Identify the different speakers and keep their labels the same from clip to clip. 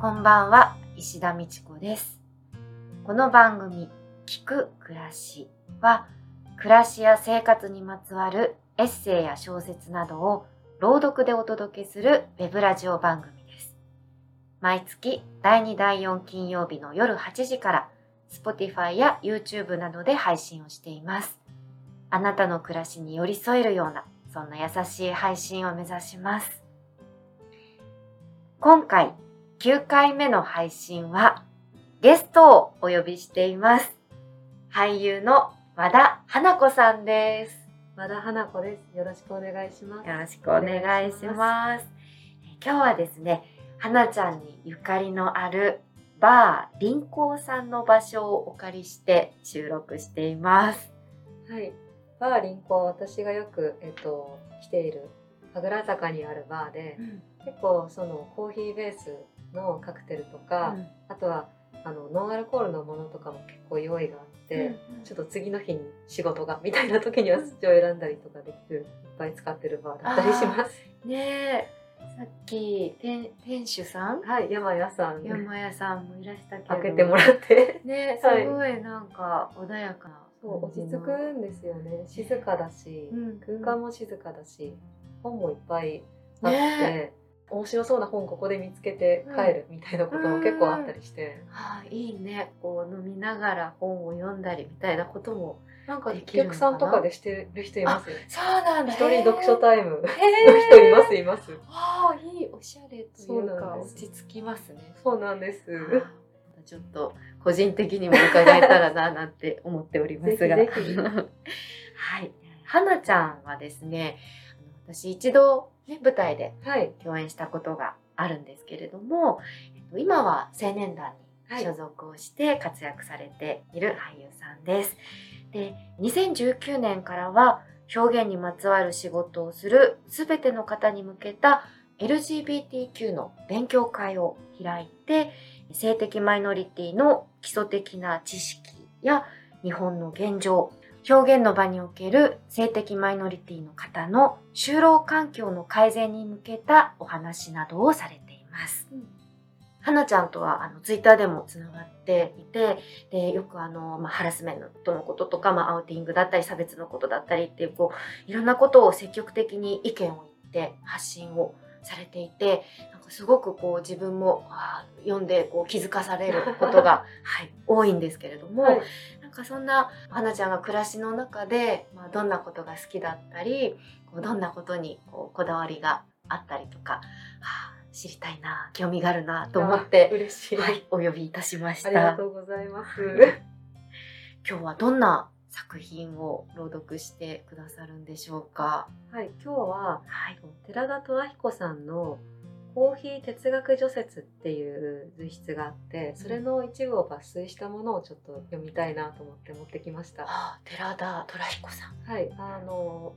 Speaker 1: こんばんは、石田美智子です。この番組、聞く暮らしは、暮らしや生活にまつわるエッセイや小説などを朗読でお届けするウェブラジオ番組です。毎月第2第4金曜日の夜8時から Spotify や YouTube などで配信をしています。あなたの暮らしに寄り添えるような、そんな優しい配信を目指します。今回9回目の配信はゲストをお呼びしています。俳優の和田花子さんです。
Speaker 2: 和田花子です。よろしくお願いします。
Speaker 1: よろしくお願いします。今日はですね、花ちゃんにゆかりのあるバー臨港さんの場所をお借りして収録しています。
Speaker 2: はい。バーリンコ、私がよく、えっと、来ている神楽坂にあるバーで、結構そのコーヒーベースのカクテルとか、あとはあのノンアルコールのものとかも結構用意があって、ちょっと次の日に仕事がみたいな時にはそっちを選んだりとかできるいっぱい使ってるバーだったりします。
Speaker 1: ねえ、さっき店店主さん？
Speaker 2: はい、山屋さん。
Speaker 1: 山屋さんもいらしたけど。
Speaker 2: 開けてもらって。
Speaker 1: ねす
Speaker 2: はい。
Speaker 1: ごいなんか穏やかな
Speaker 2: そう落ち着くんですよね。静かだし、
Speaker 1: うん。
Speaker 2: 空間も静かだし本もいっぱいあって、
Speaker 1: ね
Speaker 2: 面白そうな本ここで見つけて帰るみたいなことも結構あったりして、
Speaker 1: はあ、いいね。こう飲みながら本を読んだりみたいなことも
Speaker 2: なんかお客さんとかでしてる人いますよ
Speaker 1: そうなん
Speaker 2: 一人読書
Speaker 1: イ
Speaker 2: タイムの
Speaker 1: ム
Speaker 2: 人いますいます。
Speaker 1: ああいいおしゃれと
Speaker 2: そ
Speaker 1: いううか落ち着きますね。
Speaker 2: そうなんです。
Speaker 1: ちょっと個人的にも伺えたらななんて思っておりますが。はい。花ちゃんはですね私一度、ね、舞台で
Speaker 2: はい
Speaker 1: 共演したことがあるんですけれども、えっと、今は青年団に所属をして活躍されている俳優さんです。で2019年からは表現にまつわる仕事をする全ての方に向けた LGBTQ の勉強会を開いて性的マイノリティの基礎的な知識や日本の現状表現の場における性的マイノリティの方の就労環境の改善に向けたお話などをされています。
Speaker 2: うん
Speaker 1: 花ちゃんとはあのツイッターでもつながっていてでよくあの、まあ、ハラスメントのこととか、まあ、アウティングだったり差別のことだったりっていうこういろんなことを積極的に意見を言って発信をされていてなんかすごくこう自分も読んでこう気づかされることが、はい、多いんですけれども、
Speaker 2: はい
Speaker 1: なんかそんな花ちゃんが暮らしの中で、まあ、どんなことが好きだったりこうどんなことにこうこだわりがあったりとか、はあ、知りたいな興味があるなと思っ
Speaker 2: あ
Speaker 1: て、
Speaker 2: 嬉しい、
Speaker 1: はい、お呼びいたしまし
Speaker 2: ありが
Speaker 1: た
Speaker 2: とうございます、
Speaker 1: 今日はどんな作品を朗読してくださるんでしょうか？
Speaker 2: はい今日は
Speaker 1: はい、
Speaker 2: 寺田虎彦さんのコーヒー哲学除説っていう随筆があってそれの一部を抜粋したものをちょっと読みたいなと思って持ってきました。
Speaker 1: はあ、寺田虎彦さん。
Speaker 2: はい、あの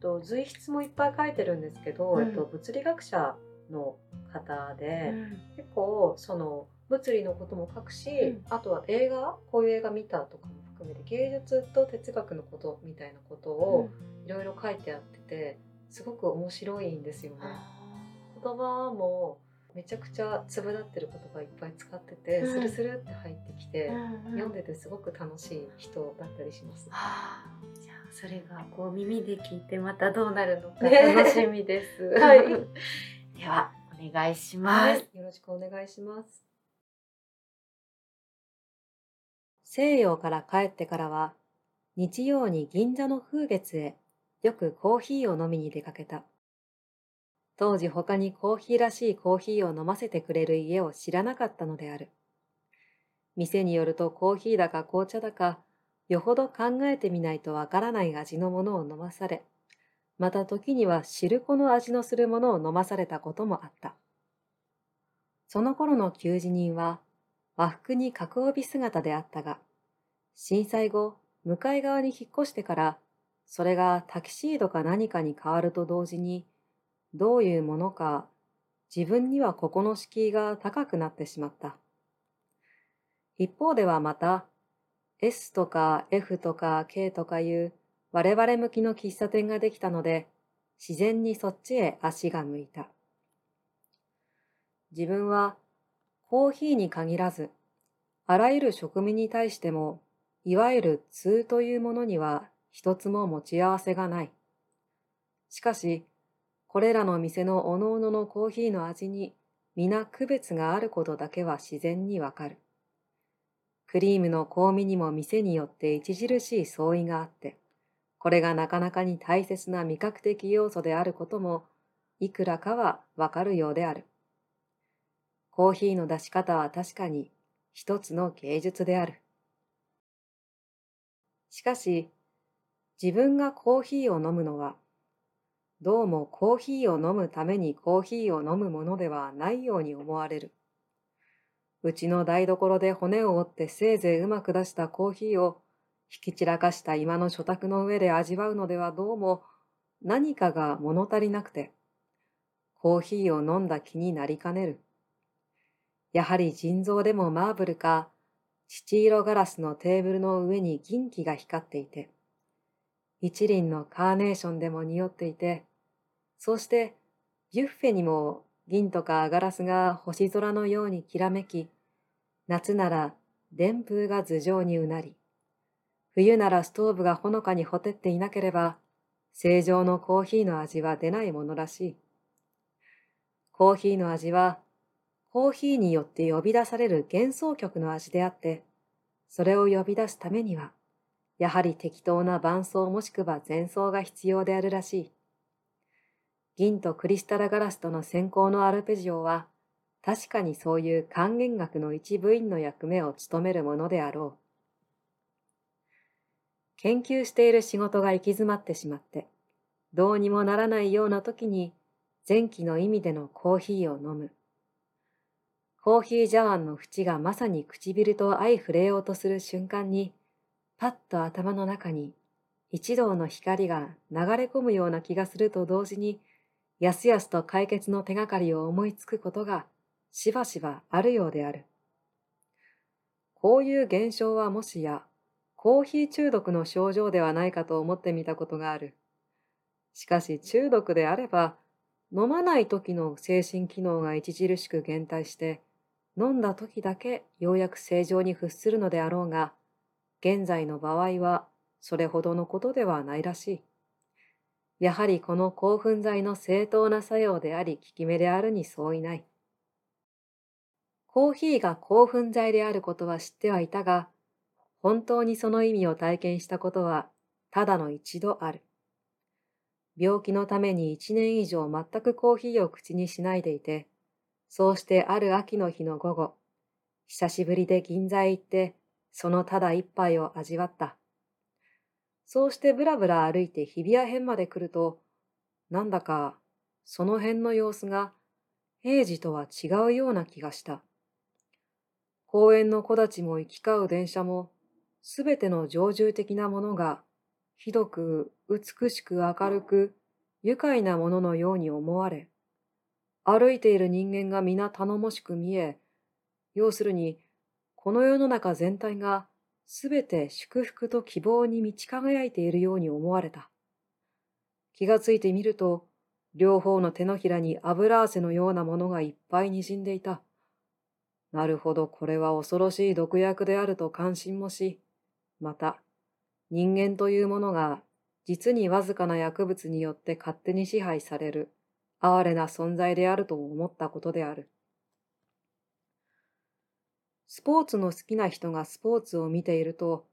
Speaker 2: と随筆もいっぱい書いてるんですけど、
Speaker 1: うん。
Speaker 2: えっと、物理学者の方で、
Speaker 1: うん。
Speaker 2: 結構その物理のことも書くし、
Speaker 1: うん。
Speaker 2: あとは映画こういう映画見たとかも含めて芸術と哲学のことみたいなことをいろいろ書いてあっててすごく面白いんですよね。言葉もめちゃくちゃ粒立ってる言葉いっぱい使ってて、
Speaker 1: うん
Speaker 2: スルスルって入ってきて、
Speaker 1: うん
Speaker 2: 読んでてすごく楽しい人だったりします。
Speaker 1: はあ、じゃあそれがこう耳で聞いてまたどうなるのか
Speaker 2: ね
Speaker 1: 楽しみです。
Speaker 2: はい
Speaker 1: ではお願いします。
Speaker 2: よろしくお願いします。西洋から帰ってからは、日曜に銀座の風月へよくコーヒーを飲みに出かけた。当時他にコーヒーらしいコーヒーを飲ませてくれる家を知らなかったのである。店によるとコーヒーだか紅茶だか、よほど考えてみないとわからない味のものを飲まされ、また時には汁粉の味のするものを飲まされたこともあった。その頃の求人人は和服に角帯姿であったが、震災後、向かい側に引っ越してから、それがタキシードか何かに変わると同時に、どういうものか、自分にはここの敷居が高くなってしまった。一方ではまた、S とか F とか K とかいう我々向きの喫茶店ができたので、自然にそっちへ足が向いた。自分はコーヒーに限らず、あらゆる食味に対しても、いわゆる通というものには一つも持ち合わせがない。しかし、これらの店のおのおののコーヒーの味に皆区別があることだけは自然にわかる。クリームの香味にも店によって著しい相違があって、これがなかなかに大切な味覚的要素であることも、いくらかはわかるようである。コーヒーの出し方は確かに一つの芸術である。しかし、自分がコーヒーを飲むのは、どうもコーヒーを飲むためにコーヒーを飲むものではないように思われる。うちの台所で骨を折ってせいぜいうまく出したコーヒーを引き散らかした今の所託の上で味わうのではどうも何かが物足りなくて、コーヒーを飲んだ気になりかねる。やはり腎臓でもマーブルか、父色ガラスのテーブルの上に銀気が光っていて、一輪のカーネーションでも匂っていて、そしてビュッフェにも銀とかガラスが星空のようにきらめき、夏なら電風が頭上にうなり、冬ならストーブがほのかにほてっていなければ、正常のコーヒーの味は出ないものらしい。コーヒーの味はコーヒーによって呼び出される幻想曲の味であって、それを呼び出すためには、やはり適当な伴奏もしくは前奏が必要であるらしい。銀とクリスタルガラスとの先行のアルペジオは、確かにそういう還元楽の一部員の役目を務めるものであろう。研究している仕事が行き詰まってしまって、どうにもならないような時に、前期の意味でのコーヒーを飲む。コーヒー茶碗の縁がまさに唇と相触れようとする瞬間に、パッと頭の中に一道の光が流れ込むような気がすると同時に、やすやすと解決の手がかりを思いつくことがしばしばあるようである。こういう現象はもしや、コーヒー中毒の症状ではないかと思ってみたことがある。しかし中毒であれば、飲まない時の精神機能が著しく減退して、飲んだ時だけようやく正常に伏するのであろうが、現在の場合はそれほどのことではないらしい。やはりこの興奮剤の正当な作用であり効き目であるに相違ない。コーヒーが興奮剤であることは知ってはいたが、本当にその意味を体験したことはただの一度ある。病気のために一年以上全くコーヒーを口にしないでいて、そうしてある秋の日の午後、久しぶりで銀座へ行って、そのただ一杯を味わった。そうしてぶらぶら歩いて日比谷辺まで来ると、なんだか、その辺の様子が、平時とは違うような気がした。公園の木立も行き交う電車も、すべての常住的なものが、ひどく美しく明るく、愉快なもののように思われ、歩いている人間が皆頼もしく見え、要するに、この世の中全体がすべて祝福と希望に満ち輝いているように思われた。気がついてみると、両方の手のひらに油汗のようなものがいっぱい滲んでいた。なるほどこれは恐ろしい毒薬であると感心もし、また、人間というものが実にわずかな薬物によって勝手に支配される哀れな存在であると思ったことである。スポーツの好きな人がスポーツを見ていると、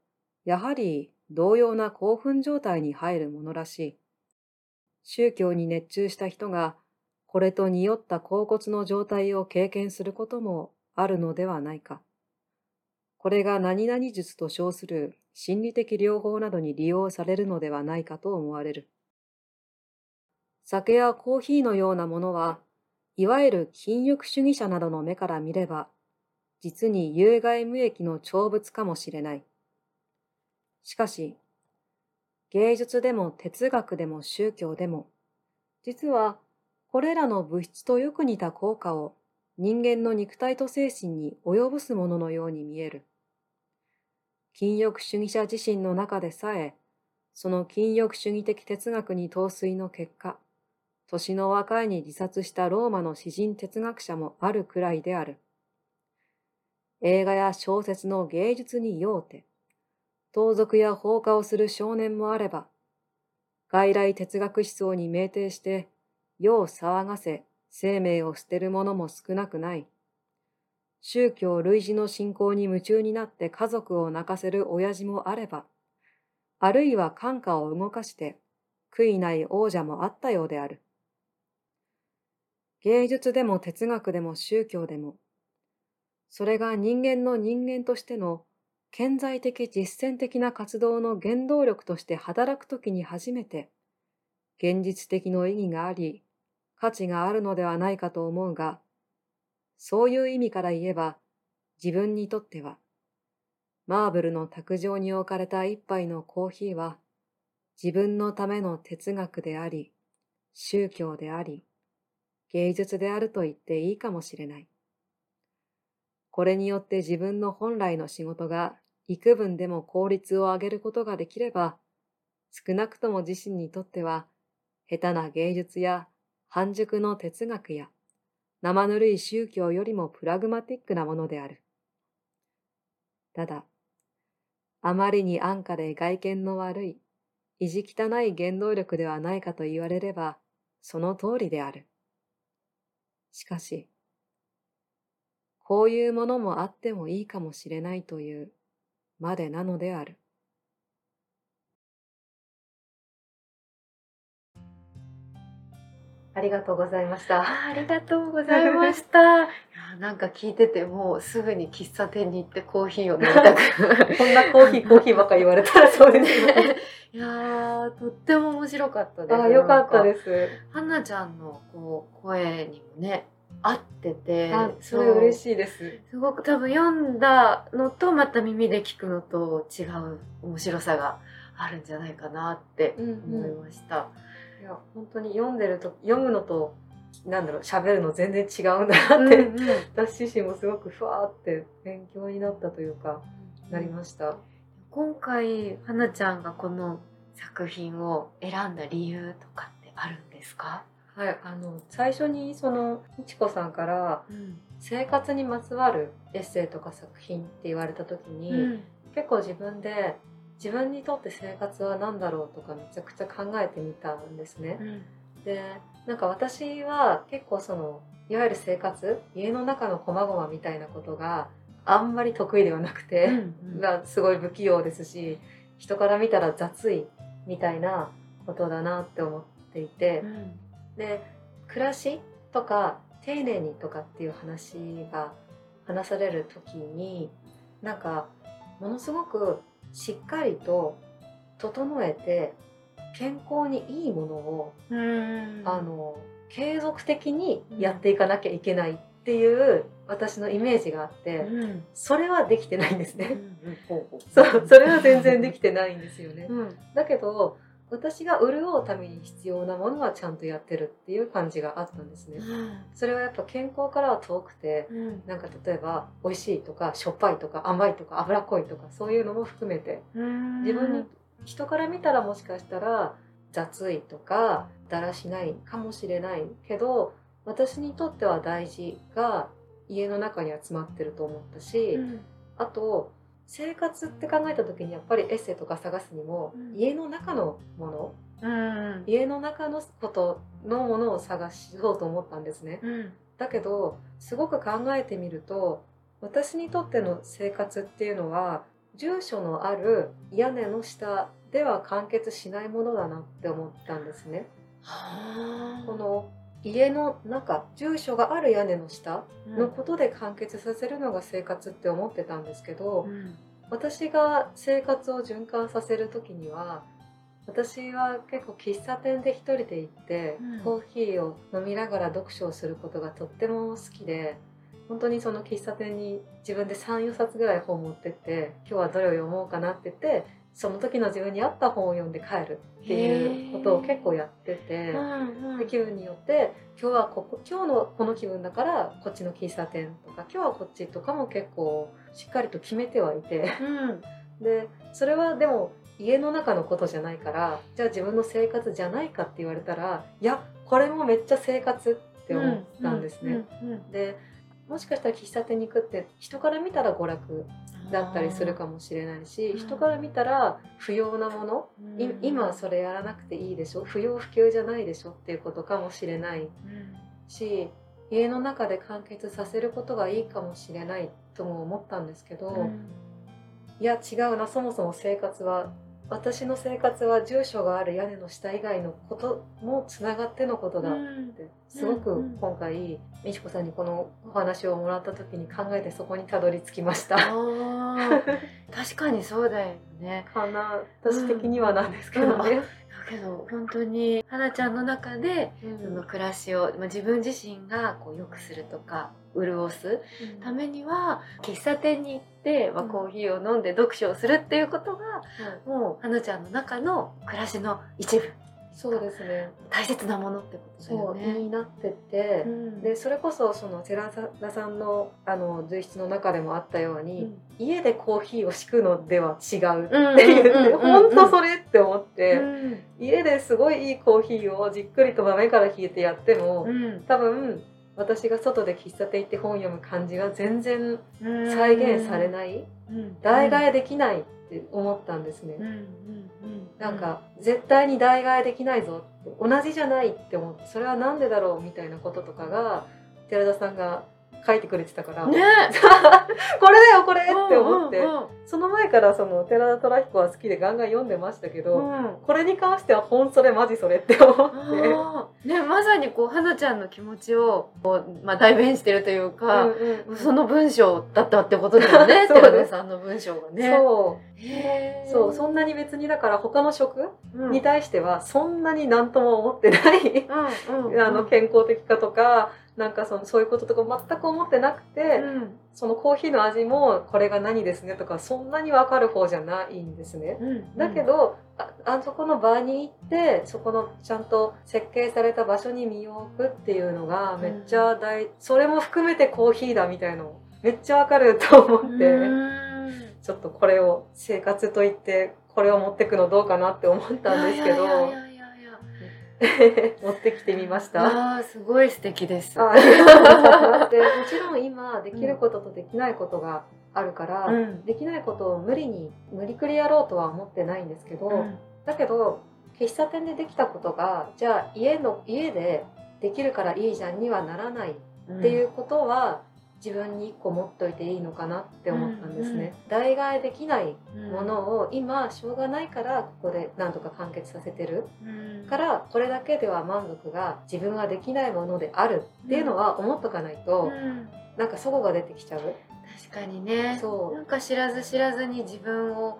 Speaker 2: やはり同様な興奮状態に入るものらしい。宗教に熱中した人が、これと匂った甲骨の状態を経験することもあるのではないか。これが何々術と称する心理的療法などに利用されるのではないかと思われる。酒やコーヒーのようなものは、いわゆる禁欲主義者などの目から見れば、実に有害無益の長物かもしれない。しかし、芸術でも哲学でも宗教でも、実はこれらの物質とよく似た効果を人間の肉体と精神に及ぼすもののように見える。禁欲主義者自身の中でさえ、その禁欲主義的哲学に陶酔の結果、年の若いに自殺したローマの詩人哲学者もあるくらいである。映画や小説の芸術に酔うて、盗賊や放火をする少年もあれば、外来哲学思想に酩酊して世を騒がせ生命を捨てる者も少なくない。宗教類似の信仰に夢中になって家族を泣かせる親父もあれば、あるいは感化を動かして悔いない王者もあったようである。芸術でも哲学でも宗教でも、それが人間の人間としての顕在的実践的な活動の原動力として働くときに初めて、現実的の意義があり、価値があるのではないかと思うが、そういう意味から言えば、自分にとっては、マーブルの卓上に置かれた一杯のコーヒーは、自分のための哲学であり、宗教であり、芸術であると言っていいかもしれない。これによって自分の本来の仕事が幾分でも効率を上げることができれば、少なくとも自身にとっては、下手な芸術や半熟の哲学や生ぬるい宗教よりもプラグマティックなものである。ただ、あまりに安価で外見の悪い、意地汚い原動力ではないかと言われれば、その通りである。しかし、こういうものもあってもいいかもしれないというまでなのである。
Speaker 1: ありがとうございました。ありがとうございました。いやなんか聞いててもうすぐに喫茶店に行ってコーヒーを飲みたく。
Speaker 2: こんなコーヒー、コーヒーばっか言われたらそうですね。
Speaker 1: いやーとっても面白かったです。
Speaker 2: ああ、よかった
Speaker 1: す。
Speaker 2: です。
Speaker 1: はなちゃんのこう声にもね合ってて、
Speaker 2: あ、それ嬉しいです。
Speaker 1: すごく多分読んだのとまた耳で聞くのと違う面白さがあるんじゃないかなって
Speaker 2: うん
Speaker 1: 思いました。
Speaker 2: いや、本当に読んでると、読むのと、なんだろう、喋るの全然違うんだなって、
Speaker 1: うんうん
Speaker 2: 私自身もすごくふわーって勉強になったというか、なりました。
Speaker 1: 今回はなちゃんがこの作品を選んだ理由とかってあるんですか、
Speaker 2: はい、あの、最初にその、みちこさんから、生活にまつわるエッセイとか作品って言われた時に、
Speaker 1: うん。
Speaker 2: 結構自分で自分にとって生活は何だろうとかめちゃくちゃ考えてみたんですね。でなんか私は結構そのいわゆる生活家の中の細々みたいなことがあんまり得意ではなくて、
Speaker 1: うん
Speaker 2: がすごい不器用ですし人から見たら雑いみたいなことだなって思っていて、で暮らしとか丁寧にとかっていう話が話される時になんかものすごくしっかりと整えて健康にいいものを、
Speaker 1: うん。
Speaker 2: あの継続的にやっていかなきゃいけないっていう私のイメージがあって、
Speaker 1: うん。
Speaker 2: それはできてないんですね。
Speaker 1: ほうほう。
Speaker 2: そうそれは全然できてないんですよね。
Speaker 1: うん。
Speaker 2: だけど私が潤うために必要なものはちゃんとやってるっていう感じがあったんですね。それはやっぱ健康からは遠くて
Speaker 1: うん。
Speaker 2: なんか例えば美味しいとかしょっぱいとか甘いとか脂っこいとかそういうのも含めて
Speaker 1: うん。
Speaker 2: 自分に人から見たらもしかしたら雑いとかだらしないかもしれないけど私にとっては大事が家の中には詰まってると思ったし、
Speaker 1: うん。
Speaker 2: あと生活って考えた時にやっぱりエッセイとか探すにも、
Speaker 1: うん
Speaker 2: 家の中のもの
Speaker 1: うん
Speaker 2: 家の中のことのものを探そうと思ったんですね。
Speaker 1: うん
Speaker 2: だけどすごく考えてみると私にとっての生活っていうのは住所のある屋根の下では完結しないものだなって思ったんですね。
Speaker 1: は
Speaker 2: この家の中住所がある屋根の下
Speaker 1: あ
Speaker 2: のことで完結させるのが生活って思ってたんですけど、
Speaker 1: うん。
Speaker 2: 私が生活を循環させる時には私は結構喫茶店で一人で行って、
Speaker 1: うん。
Speaker 2: コーヒーを飲みながら読書をすることがとっても好きで本当にその喫茶店に自分で34冊ぐらい本持ってって今日はどれを読もうかなって言ってその時の自分に合った本を読んで帰るっていうことを結構やってて。で気分によって今日はここ今日のこの気分だからこっちの喫茶店とか今日はこっちとかも結構しっかりと決めてはいて
Speaker 1: うん
Speaker 2: でそれはでも家の中のことじゃないからじゃあ自分の生活じゃないかって言われたらいやこれもめっちゃ生活って思ったんですね。でもしかしたら喫茶店に行くって人から見たら娯楽だったりするかもしれないし、
Speaker 1: うん。
Speaker 2: 人から見たら不要なもの、い
Speaker 1: うん。
Speaker 2: 今それやらなくていいでしょ？不要不急じゃないでしょ？っていうことかもしれない
Speaker 1: うん。
Speaker 2: し家の中で完結させることがいいかもしれないとも思ったんですけど、
Speaker 1: うん。
Speaker 2: いや違うな。そもそも生活は私の生活は住所がある屋根の下以外のこともつながってのことだ。ってすごく今回美智子さんにこのお話をもらった時に考えてそこにたどり着きました。
Speaker 1: 確かにそうだよね。
Speaker 2: かな。私的にはなんですけどね。
Speaker 1: だけど本当に花ちゃんの中でその暮らしを、まあ、自分自身がこう良くするとか潤す。ためには喫茶店に行って、まあ、
Speaker 2: うん。
Speaker 1: コーヒーを飲んで読書をするっていうことが
Speaker 2: はい。
Speaker 1: もう花ちゃんの中の暮らしの一部。
Speaker 2: そうですね。
Speaker 1: 大切なものってことだ
Speaker 2: そう、
Speaker 1: よね。
Speaker 2: になってて、
Speaker 1: うん。
Speaker 2: でそれこそその寺田さんのあの随筆の中でもあったように、
Speaker 1: うん。
Speaker 2: 家でコーヒーを敷くのでは違うっ
Speaker 1: うん
Speaker 2: て言って、
Speaker 1: うん。
Speaker 2: 本当それって思って、
Speaker 1: うん。
Speaker 2: 家ですごいいいコーヒーをじっくりと豆から引いてやっても、
Speaker 1: うん。
Speaker 2: 多分私が外で喫茶店行って本読む感じは全然
Speaker 1: うん。
Speaker 2: 再現されない、
Speaker 1: うん。
Speaker 2: 代替えできないって思ったんですね。
Speaker 1: うん。
Speaker 2: なんか絶対に代替えできないぞって同じじゃないって思ってそれは何でだろうみたいなこととかが寺田さんが書いてくれてたから、
Speaker 1: ね。
Speaker 2: これだよこれって思って、
Speaker 1: うんうん
Speaker 2: その前からその寺田虎彦は好きでガンガン読んでましたけど、
Speaker 1: うん。
Speaker 2: これに関しては本それマジそれって思って。
Speaker 1: ね、まさにこう花ちゃんの気持ちをこう、まあ、代弁してるというか、
Speaker 2: うんうんうん。
Speaker 1: その文章だったってことだよね。寺田さんの文章がね。
Speaker 2: そうそうそんなに別にだから他の職
Speaker 1: うん。
Speaker 2: に対してはそんなに何とも思ってない、
Speaker 1: うんうんうん。
Speaker 2: あの健康的かとかなんかそのそういうこととか全く思ってなくて、
Speaker 1: うん。
Speaker 2: そのコーヒーの味もこれが何ですねとかそんなに分かる方じゃないんですね。
Speaker 1: うん
Speaker 2: だけど、ああそこの場に行ってそこのちゃんと設計された場所に身を置くっていうのがめっちゃ大、それも含めてコーヒーだみたいのめっちゃわかると思って、
Speaker 1: うん
Speaker 2: ちょっとこれを生活と言ってこれを持ってくのどうかなって思ったんですけど。持ってきてみました。
Speaker 1: あーすごい素敵です。
Speaker 2: でもちろん今できることとできないことがあるから、
Speaker 1: うん。
Speaker 2: できないことを無理に無理くりやろうとは思ってないんですけど、
Speaker 1: うん。
Speaker 2: だけど喫茶店でできたことがじゃあ家の家でできるからいいじゃんにはならないっていうことは、自分に一個持っといていいのかなって思ったんですね。代替えできないものを今しょうがないからここでなんとか完結させてる。
Speaker 1: うん。
Speaker 2: からこれだけでは満足が自分はできないものであるっていうのは思っとかないと、
Speaker 1: うん。
Speaker 2: なんか齟齬が出てきちゃう。
Speaker 1: 確かにね。
Speaker 2: そう。
Speaker 1: なんか知らず知らずに自分を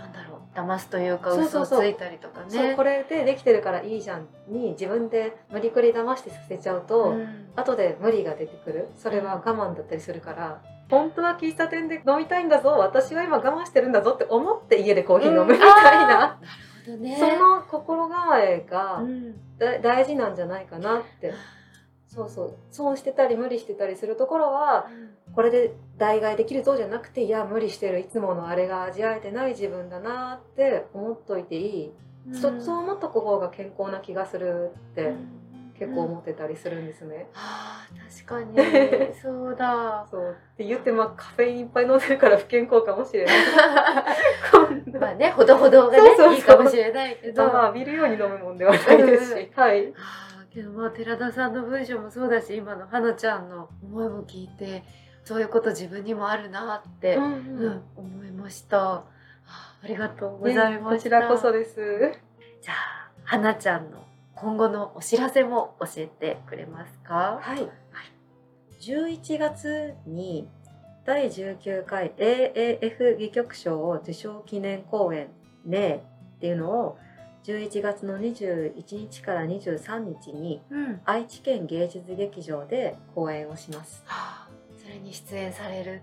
Speaker 1: なんだろう騙すというか嘘をついたりとかね。
Speaker 2: そうこれでできてるからいいじゃんに自分で無理くり騙してさせちゃうと、
Speaker 1: うん。
Speaker 2: 後で無理が出てくる。それは我慢だったりするから。本当は喫茶店で飲みたいんだぞ。私は今我慢してるんだぞって思って家でコーヒー飲むみたいな、
Speaker 1: あーなるほどね。
Speaker 2: その心構えが大事なんじゃないかなって。そうそう。損してたり無理してたりするところはこれで代替できるぞじゃなくていや無理してる。いつものあれが味わえてない自分だなって思っといていい、
Speaker 1: うん。
Speaker 2: そそう思っとく方が健康な気がするって
Speaker 1: うん。
Speaker 2: 結構思ってたりするんですね。
Speaker 1: あー確かに。そうだ。
Speaker 2: そう。って言ってまあカフェインいっぱい飲んでるから不健康かもしれない。
Speaker 1: まあねほどほどがね
Speaker 2: そう
Speaker 1: いいかもしれないけど。
Speaker 2: まあ浴びるように飲むもんではないですし、はい。
Speaker 1: けどまあ寺田さんの文章もそうだし今の花ちゃんの思いも聞いてそういうこと自分にもあるなって、
Speaker 2: う
Speaker 1: うん。
Speaker 2: ん
Speaker 1: 思いました。あありがとうご
Speaker 2: ね
Speaker 1: ざいました、
Speaker 2: こちらこそです。
Speaker 1: じゃあ花ちゃんの今後のお知らせも教えてくれますか？
Speaker 2: はい。11月に第19回 AAF 戯曲賞を受賞記念公演「ねっていうのを11月の21日から23日に
Speaker 1: うん。
Speaker 2: 愛知県芸術劇場で公演をします。
Speaker 1: はあ。それに出演される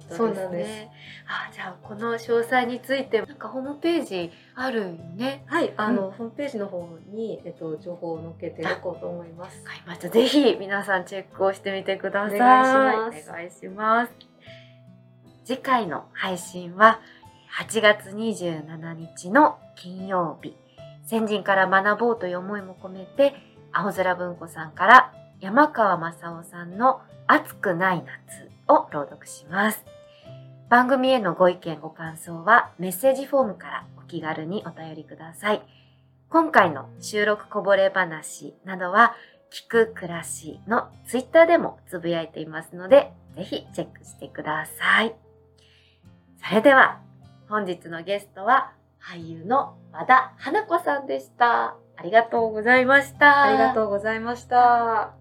Speaker 1: っていうことですね。あじゃあこの詳細についてなんかホームページあるよね。
Speaker 2: はい、あの、ホームページの方に、えっと、情報を載っけておこうと思います。
Speaker 1: わかりました。ぜひ皆さんチェックをしてみてください。
Speaker 2: お願いします
Speaker 1: お願いします。次回の配信は8月27日の金曜日。先人から学ぼうという思いも込めて、青空文庫さんから山川正夫さんの暑くない夏を朗読します。番組へのご意見ご感想はメッセージフォームからお気軽にお便りください。今回の収録こぼれ話などは聞く暮らしのツイッターでもつぶやいていますので、ぜひチェックしてください。それでは本日のゲストは俳優の和田花子さんでした。ありがとうございました。
Speaker 2: ありがとうございました。